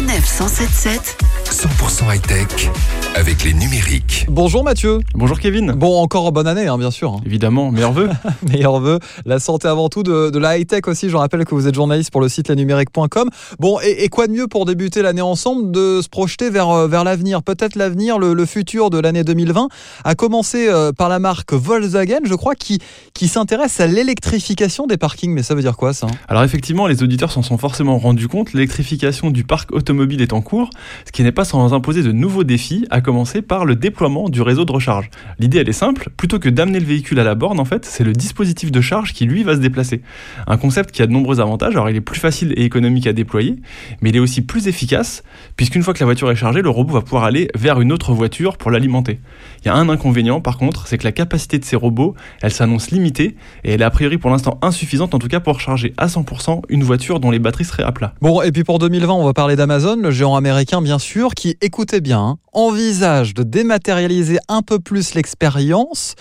177 100% high-tech avec les numériques. Bonjour Mathieu. Bonjour Kevin. Bon, encore bonne année, hein, bien sûr. Évidemment, meilleurs vœux. Meilleurs vœux. La santé avant tout, de, de la high-tech aussi. Je rappelle que vous êtes journaliste pour le site lesnumériques.com. Bon, et, et quoi de mieux pour débuter l'année ensemble de se projeter vers, euh, vers l'avenir? Peut-être l'avenir, le, le futur de l'année 2020, a commencé euh, par la marque Volkswagen, je crois, qui, qui s'intéresse à l'électrification des parkings. Mais ça veut dire quoi ça? Alors effectivement, les auditeurs s'en sont forcément rendus compte, l'électrification du parc automobile est en cours, ce qui n'est pas sans imposer de nouveaux défis, à commencer par le déploiement du réseau de recharge. L'idée elle est simple, plutôt que d'amener le véhicule à la borne en fait, c'est le dispositif de charge qui lui va se déplacer. Un concept qui a de nombreux avantages, alors il est plus facile et économique à déployer, mais il est aussi plus efficace, puisqu'une fois que la voiture est chargée, le robot va pouvoir aller vers une autre voiture pour l'alimenter. Il y a un inconvénient par contre, c'est que la capacité de ces robots, elle s'annonce limitée, et elle est a priori pour l'instant insuffisante en tout cas pour charger à 100% une voiture dont les batteries seraient à plat. Bon, et puis pour 2020, on va parler d'Amazon, le géant américain bien sûr, qui, écoutez bien, hein, envisage de dématérialiser un peu plus l'expérience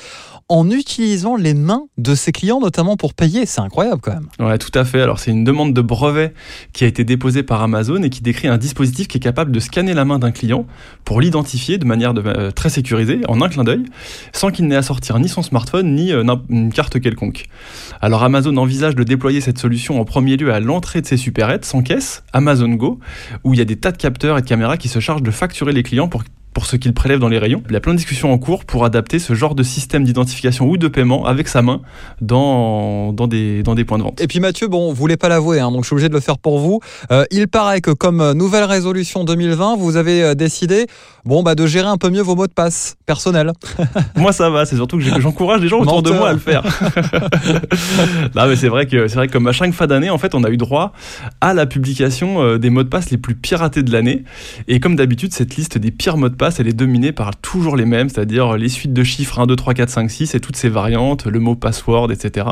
en utilisant les mains de ses clients, notamment pour payer. C'est incroyable quand même. Ouais, tout à fait. Alors c'est une demande de brevet qui a été déposée par Amazon et qui décrit un dispositif qui est capable de scanner la main d'un client pour l'identifier de manière euh, très sécurisée, en un clin d'œil, sans qu'il n'ait à sortir ni son smartphone ni euh, une carte quelconque. Alors Amazon envisage de déployer cette solution en premier lieu à l'entrée de ses supérettes sans caisse, Amazon Go, où il y a des tas de capteurs et de caméras qui se chargent de facturer les clients pour pour ce qu'ils prélèvent dans les rayons. Il y a plein de discussions en cours pour adapter ce genre de système d'identification ou de paiement avec sa main dans, des, points de vente. Et puis Mathieu, bon, vous voulez pas l'avouer, hein, donc je suis obligé de le faire pour vous. Euh, il paraît que comme nouvelle résolution 2020, vous avez euh, décidé, bon, bah, de gérer un peu mieux vos mots de passe personnels. Moi ça va, c'est surtout que j'encourage les gens autour de moi à le faire. non mais c'est vrai que c'est vrai que comme à chaque fin d'année en fait on a eu droit à la publication euh, des mots de passe les plus piratés de l'année et comme d'habitude cette liste des pires mots de passe elle est dominée par toujours les mêmes, c'est-à-dire les suites de chiffres 1 2 3 4 5 6 et toutes ces variantes, le mot password etc.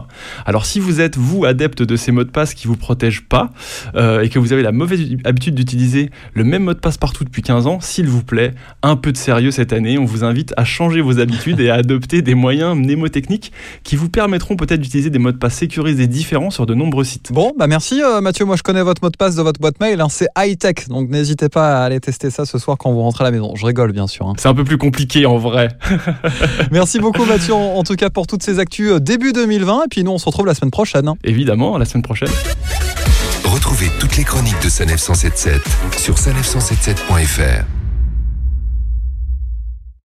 Alors si vous êtes vous adepte de ces mots de passe qui vous protègent pas euh, et que vous avez la mauvaise habitude d'utiliser le même mot de passe partout depuis 15 ans, s'il vous plaît, un peu de sérieux cette année. On vous invite à changer vos habitudes et à adopter des moyens mnémotechniques qui vous permettront peut-être d'utiliser des mots de passe sécurisés différents sur de nombreux sites. Bon, bah merci euh, Mathieu. Moi, je connais votre mot de passe de votre boîte mail. hein, c'est high tech, donc n'hésitez pas à aller tester ça ce soir quand vous rentrez à la maison. Je rigole, bien sûr. hein. C'est un peu plus compliqué en vrai. Merci beaucoup Mathieu, en, en tout cas pour toutes ces actus euh, début 2020. Et puis nous, on se retrouve la semaine prochaine. hein. Évidemment, la semaine prochaine. Retrouvez toutes les chroniques de Sanef 177 sur sanef177.fr.